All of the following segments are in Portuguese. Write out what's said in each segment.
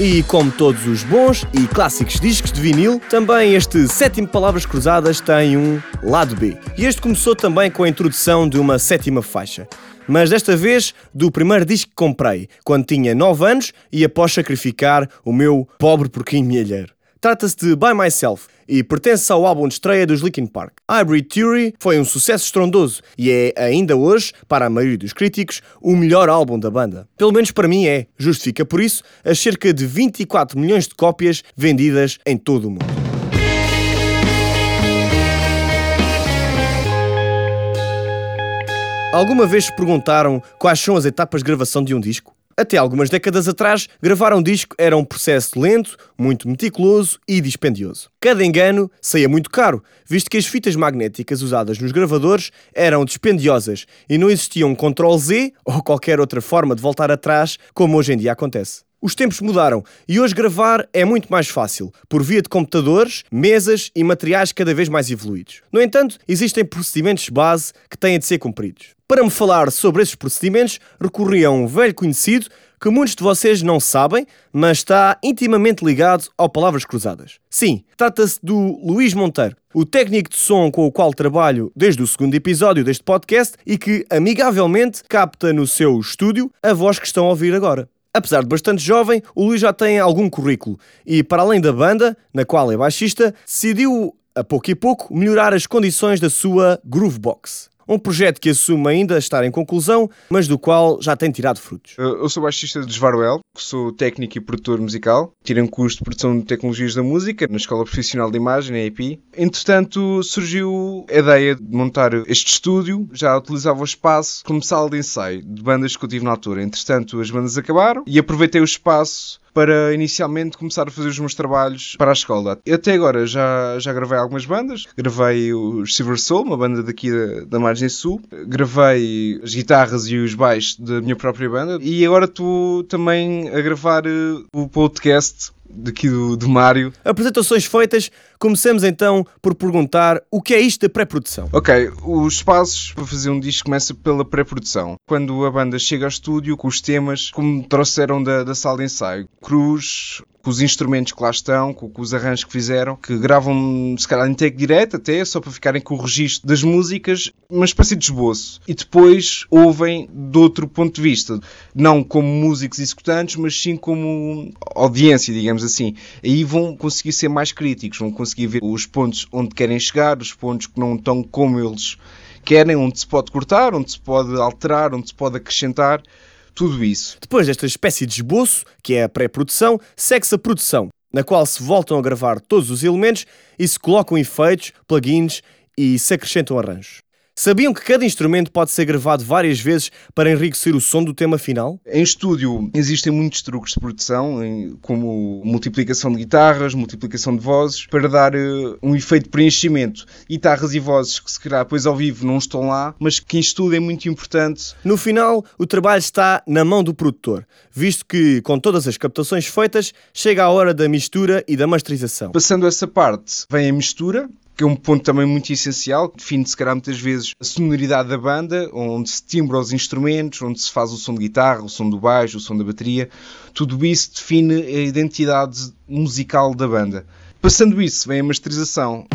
E como todos os bons e clássicos discos de vinil, também este sétimo Palavras Cruzadas tem um lado B. E este começou também com a introdução de uma sétima faixa. Mas desta vez do primeiro disco que comprei, quando tinha 9 anos e após sacrificar o meu pobre porquinho milheiro. Trata-se de By Myself e pertence ao álbum de estreia dos Linkin Park. Hybrid Theory foi um sucesso estrondoso e é, ainda hoje, para a maioria dos críticos, o melhor álbum da banda. Pelo menos para mim é. Justifica por isso as cerca de 24 milhões de cópias vendidas em todo o mundo. Alguma vez se perguntaram quais são as etapas de gravação de um disco? Até algumas décadas atrás, gravar um disco era um processo lento, muito meticuloso e dispendioso. Cada engano saía muito caro, visto que as fitas magnéticas usadas nos gravadores eram dispendiosas e não existia um Ctrl-Z ou qualquer outra forma de voltar atrás, como hoje em dia acontece. Os tempos mudaram e hoje gravar é muito mais fácil, por via de computadores, mesas e materiais cada vez mais evoluídos. No entanto, existem procedimentos base que têm de ser cumpridos. Para me falar sobre esses procedimentos, recorri a um velho conhecido que muitos de vocês não sabem, mas está intimamente ligado ao Palavras Cruzadas. Sim, trata-se do Luís Monteiro, o técnico de som com o qual trabalho desde o segundo episódio deste podcast e que amigavelmente capta no seu estúdio a voz que estão a ouvir agora. Apesar de bastante jovem, o Luís já tem algum currículo e, para além da banda, na qual é baixista, decidiu, a pouco e pouco, melhorar as condições da sua Groovebox. Um projeto que assume ainda estar em conclusão, mas do qual já tem tirado frutos. Eu sou baixista de Svaruel, sou técnico e produtor musical. Tirei um curso de produção de tecnologias da música na Escola Profissional de Imagem, na EPI. Entretanto, surgiu a ideia de montar este estúdio. Já utilizava o espaço como sala de ensaio de bandas que eu tive na altura. Entretanto, as bandas acabaram e aproveitei o espaço para inicialmente começar a fazer os meus trabalhos para a escola. Até agora já, já gravei algumas bandas. Gravei o Silver Soul, uma banda daqui da, da Margem Sul. Gravei as guitarras e os baixos da minha própria banda. E agora estou também a gravar uh, o podcast daqui do, do Mário. Apresentações feitas, começamos então por perguntar o que é isto da pré-produção. Ok, os passos para fazer um disco começa pela pré-produção. Quando a banda chega ao estúdio com os temas, como trouxeram da, da sala de ensaio, cruz, com os instrumentos que lá estão, com, com, os arranjos que fizeram, que gravam se calhar em take direto até, só para ficarem com o registro das músicas, uma espécie de esboço. E depois ouvem de outro ponto de vista, não como músicos executantes, mas sim como audiência, digamos assim. Aí vão conseguir ser mais críticos, vão conseguir ver os pontos onde querem chegar, os pontos que não estão como eles querem, onde se pode cortar, onde se pode alterar, onde se pode acrescentar tudo isso. Depois desta espécie de esboço, que é a pré-produção, segue-se a produção, na qual se voltam a gravar todos os elementos e se colocam efeitos, plugins e se acrescentam arranjos. Sabiam que cada instrumento pode ser gravado várias vezes para enriquecer o som do tema final? Em estúdio existem muitos truques de produção, como multiplicação de guitarras, multiplicação de vozes, para dar uh, um efeito de preenchimento. Guitarras e vozes que se calhar depois ao vivo não estão lá, mas que em estúdio é muito importante. No final, o trabalho está na mão do produtor, visto que com todas as captações feitas, chega a hora da mistura e da masterização. Passando essa parte, vem a mistura, que é um ponto também muito essencial, define se calhar muitas vezes a sonoridade da banda, onde se timbra os instrumentos, onde se faz o som de guitarra, o som do baixo, o som da bateria. Tudo isso define a identidade musical da banda. Passando isso, vem a masterização.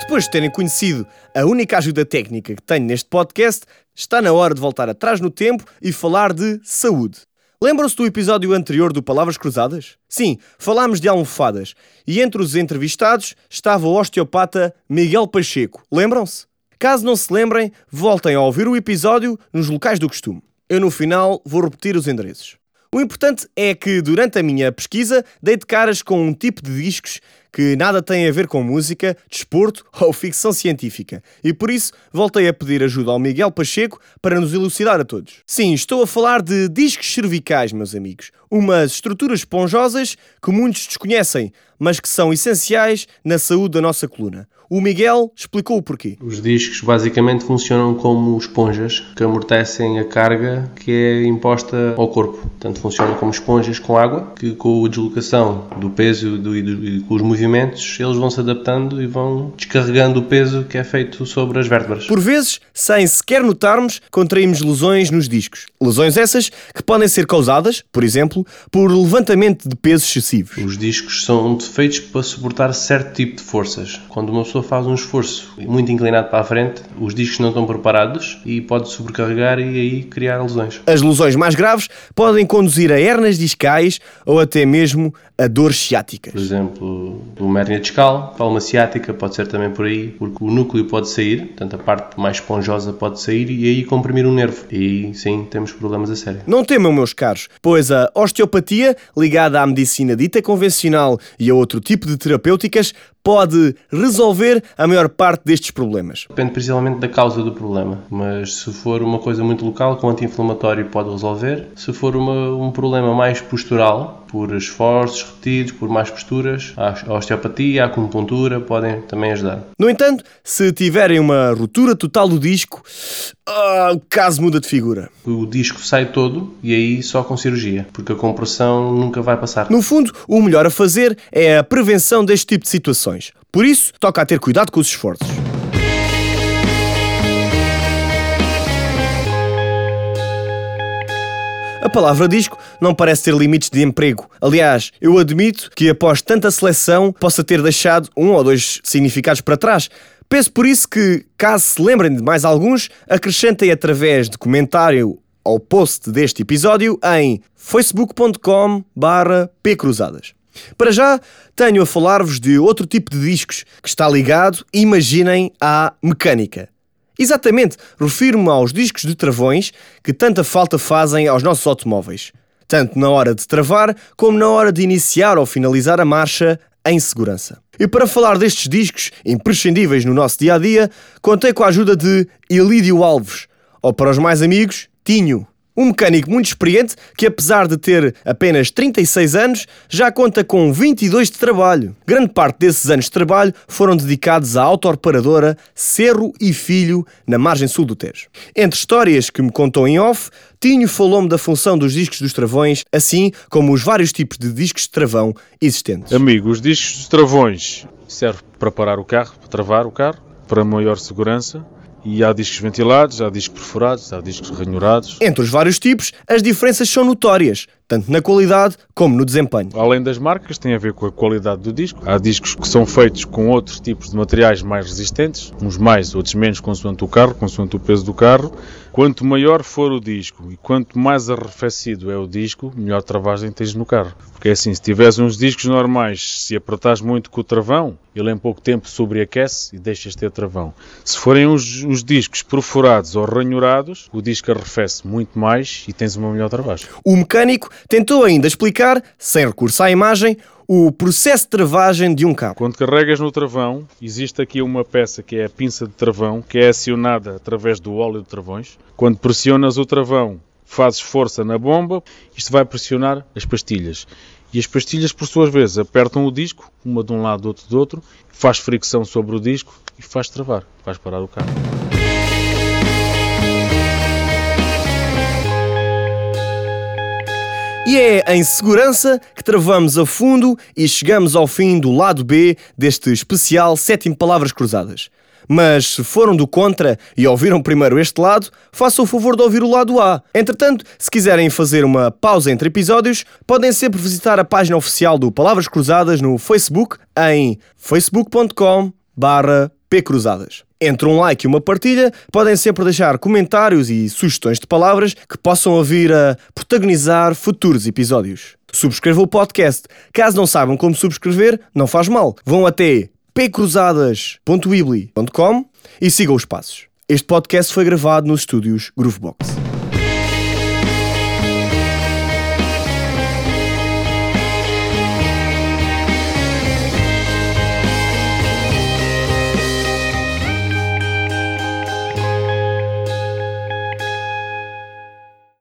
Depois de terem conhecido a única ajuda técnica que tenho neste podcast, está na hora de voltar atrás no tempo e falar de saúde. Lembram-se do episódio anterior do Palavras Cruzadas? Sim, falámos de almofadas e entre os entrevistados estava o osteopata Miguel Pacheco. Lembram-se? Caso não se lembrem, voltem a ouvir o episódio nos locais do costume. Eu no final vou repetir os endereços. O importante é que durante a minha pesquisa dei de caras com um tipo de discos que nada tem a ver com música, desporto ou ficção científica. E por isso voltei a pedir ajuda ao Miguel Pacheco para nos elucidar a todos. Sim, estou a falar de discos cervicais, meus amigos. Umas estruturas esponjosas que muitos desconhecem, mas que são essenciais na saúde da nossa coluna. O Miguel explicou o porquê. Os discos basicamente funcionam como esponjas que amortecem a carga que é imposta ao corpo. Portanto, funcionam como esponjas com água que, com a deslocação do peso e, do, e com os movimentos movimentos, eles vão se adaptando e vão descarregando o peso que é feito sobre as vértebras. Por vezes, sem sequer notarmos, contraímos lesões nos discos. Lesões essas que podem ser causadas, por exemplo, por levantamento de pesos excessivos. Os discos são feitos para suportar certo tipo de forças. Quando uma pessoa faz um esforço muito inclinado para a frente, os discos não estão preparados e pode sobrecarregar e aí criar lesões. As lesões mais graves podem conduzir a hernias discais ou até mesmo a dor ciática. Por exemplo, uma hernia discal, palma ciática pode ser também por aí, porque o núcleo pode sair, portanto a parte mais esponjosa pode sair e aí comprimir um nervo. E sim temos problemas a sério. Não temam, meus caros, pois a osteopatia, ligada à medicina dita convencional e a outro tipo de terapêuticas, pode resolver a maior parte destes problemas? Depende principalmente da causa do problema, mas se for uma coisa muito local, com anti-inflamatório pode resolver. Se for uma, um problema mais postural, por esforços repetidos, por mais posturas, a osteopatia, a acupuntura podem também ajudar. No entanto, se tiverem uma ruptura total do disco, ah, o caso muda de figura. O disco sai todo e aí só com cirurgia, porque a compressão nunca vai passar. No fundo, o melhor a fazer é a prevenção deste tipo de situações. Por isso, toca a ter cuidado com os esforços. A palavra disco não parece ter limites de emprego. Aliás, eu admito que após tanta seleção possa ter deixado um ou dois significados para trás. Penso por isso que, caso se lembrem de mais alguns, acrescentem através de comentário ao post deste episódio em facebook.com pcruzadas. Para já, tenho a falar-vos de outro tipo de discos que está ligado, imaginem, à mecânica. Exatamente, refiro-me aos discos de travões que tanta falta fazem aos nossos automóveis, tanto na hora de travar como na hora de iniciar ou finalizar a marcha em segurança. E para falar destes discos imprescindíveis no nosso dia a dia, contei com a ajuda de Elídio Alves, ou para os mais amigos, Tinho. Um mecânico muito experiente que, apesar de ter apenas 36 anos, já conta com 22 de trabalho. Grande parte desses anos de trabalho foram dedicados à autoreparadora Cerro e Filho, na margem sul do Tejo. Entre histórias que me contou em off, Tinho falou-me da função dos discos dos travões, assim como os vários tipos de discos de travão existentes. Amigo, os discos dos travões servem para parar o carro, para travar o carro, para maior segurança e há discos ventilados, há discos perfurados, há discos ranhurados. Entre os vários tipos, as diferenças são notórias, tanto na qualidade como no desempenho. Além das marcas, tem a ver com a qualidade do disco. Há discos que são feitos com outros tipos de materiais mais resistentes, uns mais, outros menos, consoante o carro, consoante o peso do carro. Quanto maior for o disco e quanto mais arrefecido é o disco, melhor travagem tens no carro. Porque é assim, se tiveres uns discos normais, se apertares muito com o travão, ele em pouco tempo sobreaquece e deixas ter travão. Se forem os, os discos perfurados ou ranhurados, o disco arrefece muito mais e tens uma melhor travagem. O mecânico tentou ainda explicar, sem recurso à imagem, o processo de travagem de um carro. Quando carregas no travão, existe aqui uma peça que é a pinça de travão, que é acionada através do óleo de travões. Quando pressionas o travão, fazes força na bomba, isto vai pressionar as pastilhas. E as pastilhas, por suas vezes, apertam o disco, uma de um lado, outro do outro, faz fricção sobre o disco e faz travar, faz parar o carro. E é em segurança que travamos a fundo e chegamos ao fim do lado B deste especial Sétimo Palavras Cruzadas. Mas se foram do contra e ouviram primeiro este lado, façam o favor de ouvir o lado A. Entretanto, se quiserem fazer uma pausa entre episódios, podem sempre visitar a página oficial do Palavras Cruzadas no Facebook em facebook.com pcruzadas. Entre um like e uma partilha, podem sempre deixar comentários e sugestões de palavras que possam vir a protagonizar futuros episódios. Subscrevam o podcast. Caso não saibam como subscrever, não faz mal. Vão até pcruzadas.weebly.com e sigam os passos. Este podcast foi gravado nos estúdios Groovebox.